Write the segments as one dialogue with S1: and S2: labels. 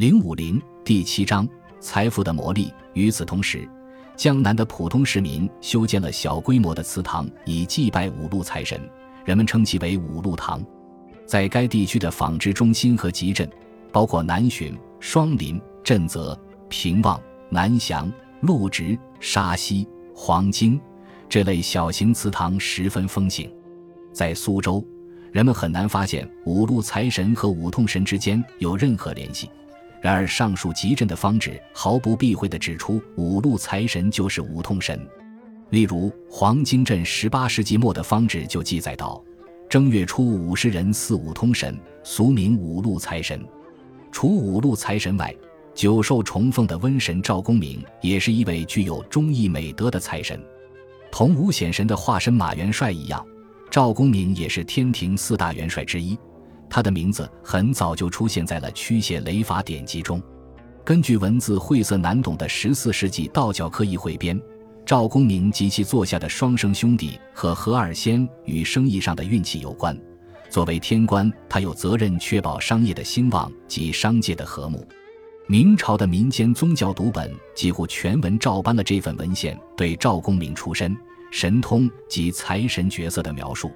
S1: 零五零第七章财富的魔力。与此同时，江南的普通市民修建了小规模的祠堂，以祭拜五路财神，人们称其为五路堂。在该地区的纺织中心和集镇，包括南浔、双林、震泽、平望、南翔、陆直、沙溪、黄京这类小型祠堂十分风行。在苏州，人们很难发现五路财神和五通神之间有任何联系。然而，上述集镇的方志毫不避讳地指出，五路财神就是五通神。例如，黄金镇十八世纪末的方志就记载道：“正月初五十人祀五通神，俗名五路财神。”除五路财神外，久受崇奉的瘟神赵公明也是一位具有忠义美德的财神。同五显神的化身马元帅一样，赵公明也是天庭四大元帅之一。他的名字很早就出现在了驱邪雷法典籍中。根据文字晦涩难懂的十四世纪道教科仪汇编，赵公明及其座下的双生兄弟和何二仙与生意上的运气有关。作为天官，他有责任确保商业的兴旺及商界的和睦。明朝的民间宗教读本几乎全文照搬了这份文献对赵公明出身、神通及财神角色的描述。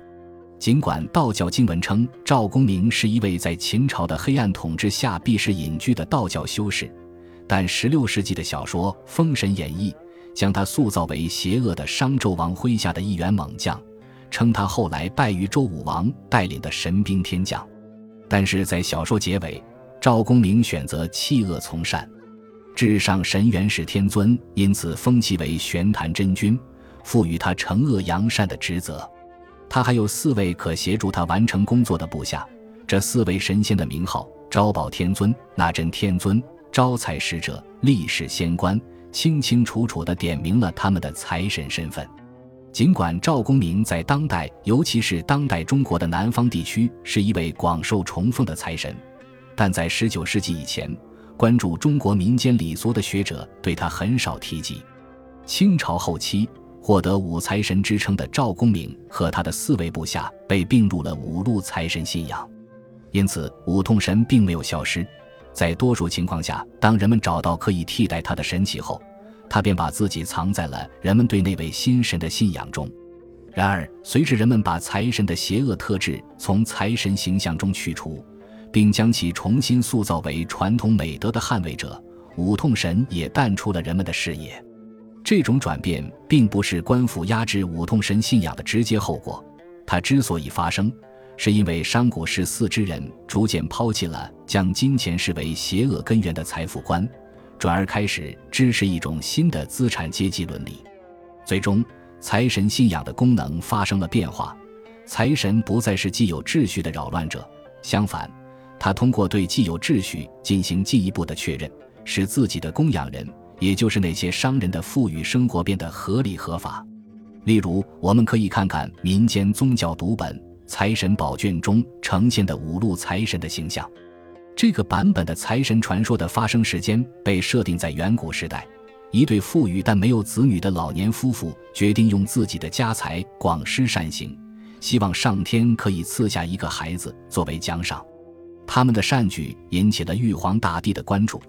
S1: 尽管道教经文称赵公明是一位在秦朝的黑暗统治下避世隐居的道教修士，但16世纪的小说《封神演义》将他塑造为邪恶的商纣王麾下的一员猛将，称他后来败于周武王带领的神兵天将。但是在小说结尾，赵公明选择弃恶从善，至上神元始天尊因此封其为玄坛真君，赋予他惩恶扬善的职责。他还有四位可协助他完成工作的部下，这四位神仙的名号：招宝天尊、纳真天尊、招财使者、历世仙官，清清楚楚地点明了他们的财神身份。尽管赵公明在当代，尤其是当代中国的南方地区，是一位广受崇奉的财神，但在19世纪以前，关注中国民间礼俗的学者对他很少提及。清朝后期。获得五财神之称的赵公明和他的四位部下被并入了五路财神信仰，因此五通神并没有消失。在多数情况下，当人们找到可以替代他的神奇后，他便把自己藏在了人们对那位新神的信仰中。然而，随着人们把财神的邪恶特质从财神形象中去除，并将其重新塑造为传统美德的捍卫者，五通神也淡出了人们的视野。这种转变并不是官府压制五通神信仰的直接后果，它之所以发生，是因为商贾十四之人逐渐抛弃了将金钱视为邪恶根源的财富观，转而开始支持一种新的资产阶级伦理。最终，财神信仰的功能发生了变化，财神不再是既有秩序的扰乱者，相反，他通过对既有秩序进行进一步的确认，使自己的供养人。也就是那些商人的富裕生活变得合理合法。例如，我们可以看看民间宗教读本《财神宝卷》中呈现的五路财神的形象。这个版本的财神传说的发生时间被设定在远古时代，一对富裕但没有子女的老年夫妇决定用自己的家财广施善行，希望上天可以赐下一个孩子作为奖赏。他们的善举引起了玉皇大帝的关注。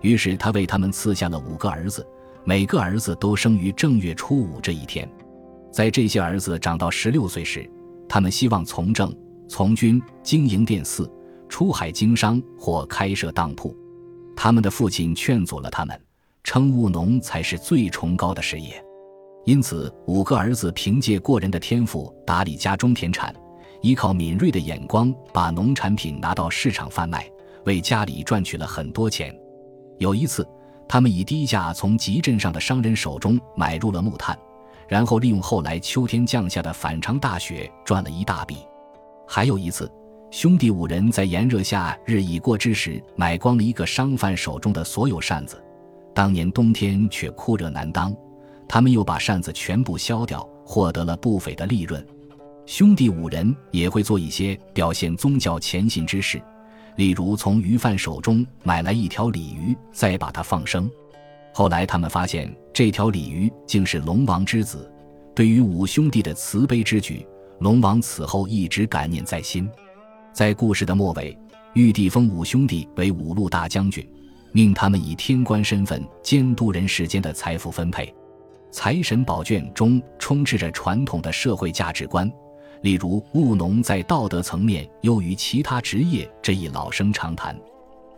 S1: 于是他为他们赐下了五个儿子，每个儿子都生于正月初五这一天。在这些儿子长到十六岁时，他们希望从政、从军、经营店肆、出海经商或开设当铺。他们的父亲劝阻了他们，称务农才是最崇高的事业。因此，五个儿子凭借过人的天赋打理家中田产，依靠敏锐的眼光把农产品拿到市场贩卖，为家里赚取了很多钱。有一次，他们以低价从集镇上的商人手中买入了木炭，然后利用后来秋天降下的反常大雪赚了一大笔。还有一次，兄弟五人在炎热下日已过之时买光了一个商贩手中的所有扇子，当年冬天却酷热难当，他们又把扇子全部削掉，获得了不菲的利润。兄弟五人也会做一些表现宗教虔信之事。例如，从鱼贩手中买来一条鲤鱼，再把它放生。后来，他们发现这条鲤鱼竟是龙王之子。对于五兄弟的慈悲之举，龙王此后一直感念在心。在故事的末尾，玉帝封五兄弟为五路大将军，命他们以天官身份监督人世间的财富分配。财神宝卷中充斥着传统的社会价值观，例如务农在道德层面优于其他职业这一老生常谈。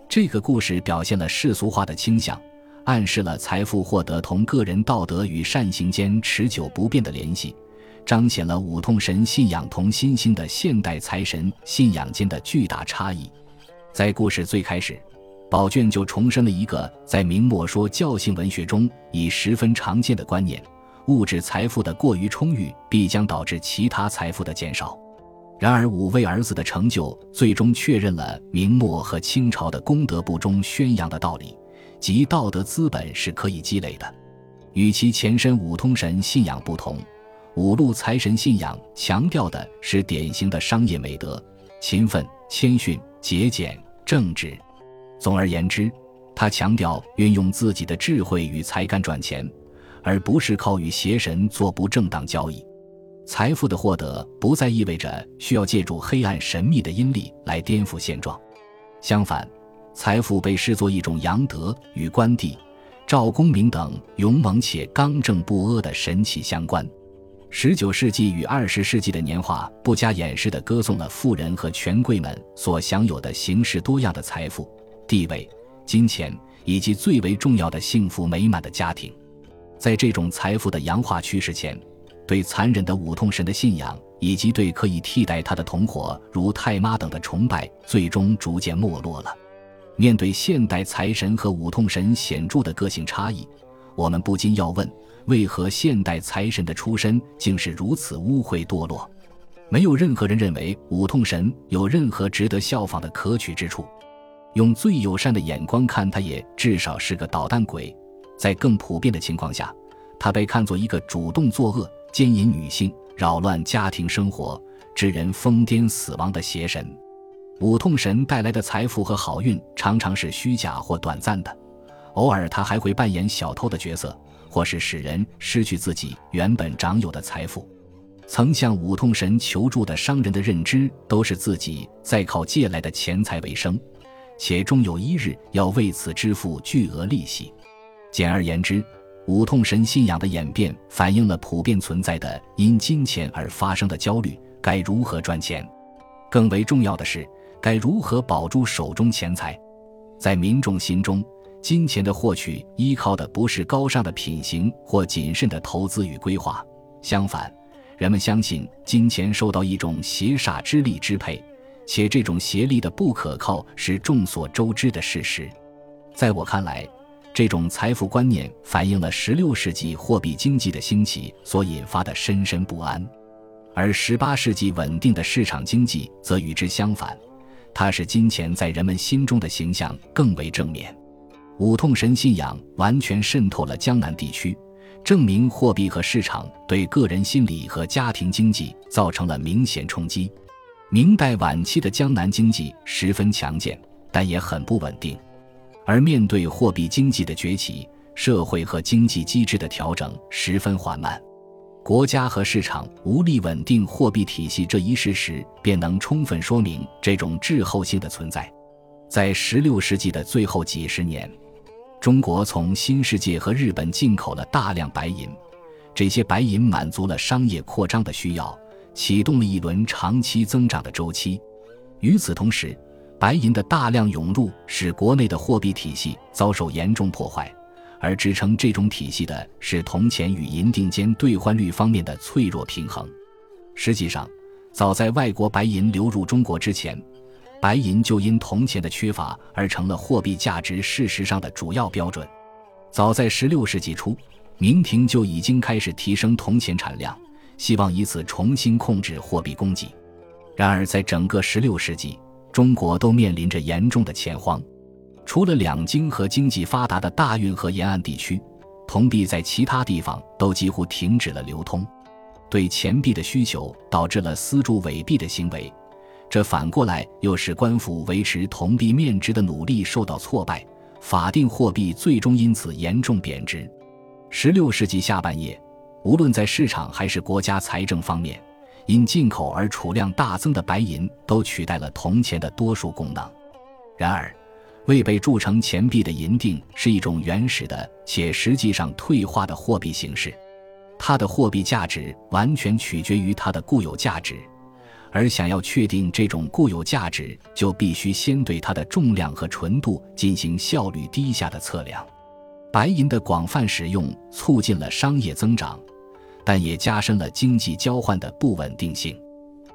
S1: 这个故事表现了世俗化的倾向，暗示了财富获得同个人道德与善行间持久不变的联系，彰显了五通神信仰同新兴的现代财神信仰间的巨大差异。在故事最开始。宝卷就重申了一个在明末说教性文学中已十分常见的观念：物质财富的过于充裕必将导致其他财富的减少。然而，五位儿子的成就最终确认了明末和清朝的功德簿中宣扬的道理，即道德资本是可以积累的。与其前身五通神信仰不同，五路财神信仰强调的是典型的商业美德：勤奋、谦逊、节俭、正直。总而言之，他强调运用自己的智慧与才干赚钱，而不是靠与邪神做不正当交易。财富的获得不再意味着需要借助黑暗神秘的阴力来颠覆现状，相反，财富被视作一种阳德，与关帝、赵公明等勇猛且刚正不阿的神奇相关。十九世纪与二十世纪的年画不加掩饰地歌颂了富人和权贵们所享有的形式多样的财富。地位、金钱以及最为重要的幸福美满的家庭，在这种财富的洋化趋势前，对残忍的五通神的信仰以及对可以替代他的同伙如太妈等的崇拜，最终逐渐没落了。面对现代财神和五通神显著的个性差异，我们不禁要问：为何现代财神的出身竟是如此污秽堕落？没有任何人认为五通神有任何值得效仿的可取之处。用最友善的眼光看，他也至少是个捣蛋鬼。在更普遍的情况下，他被看作一个主动作恶、奸淫女性、扰乱家庭生活、致人疯癫死亡的邪神。五痛神带来的财富和好运常常是虚假或短暂的，偶尔他还会扮演小偷的角色，或是使人失去自己原本掌有的财富。曾向五痛神求助的商人的认知都是自己在靠借来的钱财为生。且终有一日要为此支付巨额利息。简而言之，五痛神信仰的演变反映了普遍存在的因金钱而发生的焦虑：该如何赚钱？更为重要的是，该如何保住手中钱财？在民众心中，金钱的获取依靠的不是高尚的品行或谨慎的投资与规划，相反，人们相信金钱受到一种邪煞之力支配。且这种邪力的不可靠是众所周知的事实。在我看来，这种财富观念反映了16世纪货币经济的兴起所引发的深深不安，而18世纪稳定的市场经济则与之相反，它使金钱在人们心中的形象更为正面。五痛神信仰完全渗透了江南地区，证明货币和市场对个人心理和家庭经济造成了明显冲击。明代晚期的江南经济十分强健，但也很不稳定。而面对货币经济的崛起，社会和经济机制的调整十分缓慢，国家和市场无力稳定货币体系这一事实，便能充分说明这种滞后性的存在。在16世纪的最后几十年，中国从新世界和日本进口了大量白银，这些白银满足了商业扩张的需要。启动了一轮长期增长的周期。与此同时，白银的大量涌入使国内的货币体系遭受严重破坏，而支撑这种体系的是铜钱与银锭间兑换率方面的脆弱平衡。实际上，早在外国白银流入中国之前，白银就因铜钱的缺乏而成了货币价值事实上的主要标准。早在16世纪初，明廷就已经开始提升铜钱产量。希望以此重新控制货币供给，然而在整个16世纪，中国都面临着严重的钱荒。除了两京和经济发达的大运河沿岸地区，铜币在其他地方都几乎停止了流通。对钱币的需求导致了私铸伪币的行为，这反过来又使官府维持铜币面值的努力受到挫败，法定货币最终因此严重贬值。16世纪下半叶。无论在市场还是国家财政方面，因进口而储量大增的白银都取代了铜钱的多数功能。然而，未被铸成钱币的银锭是一种原始的且实际上退化的货币形式，它的货币价值完全取决于它的固有价值，而想要确定这种固有价值，就必须先对它的重量和纯度进行效率低下的测量。白银的广泛使用促进了商业增长，但也加深了经济交换的不稳定性。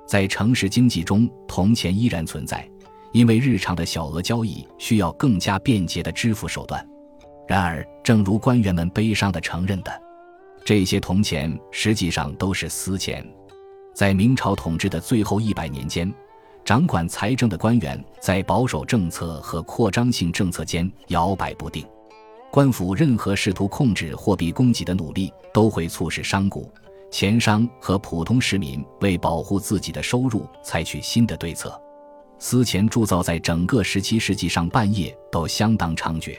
S1: 在城市经济中，铜钱依然存在，因为日常的小额交易需要更加便捷的支付手段。然而，正如官员们悲伤地承认的，这些铜钱实际上都是私钱。在明朝统治的最后一百年间，掌管财政的官员在保守政策和扩张性政策间摇摆不定。官府任何试图控制货币供给的努力，都会促使商贾、钱商和普通市民为保护自己的收入采取新的对策。私钱铸造在整个十七世纪上半叶都相当猖獗，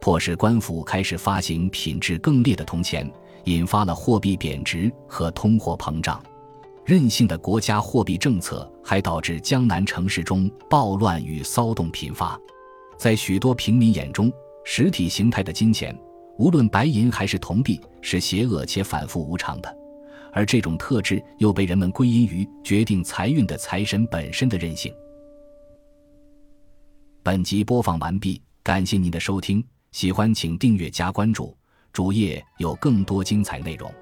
S1: 迫使官府开始发行品质更劣的铜钱，引发了货币贬值和通货膨胀。任性的国家货币政策还导致江南城市中暴乱与骚动频发，在许多平民眼中。实体形态的金钱，无论白银还是铜币，是邪恶且反复无常的，而这种特质又被人们归因于决定财运的财神本身的任性。本集播放完毕，感谢您的收听，喜欢请订阅加关注，主页有更多精彩内容。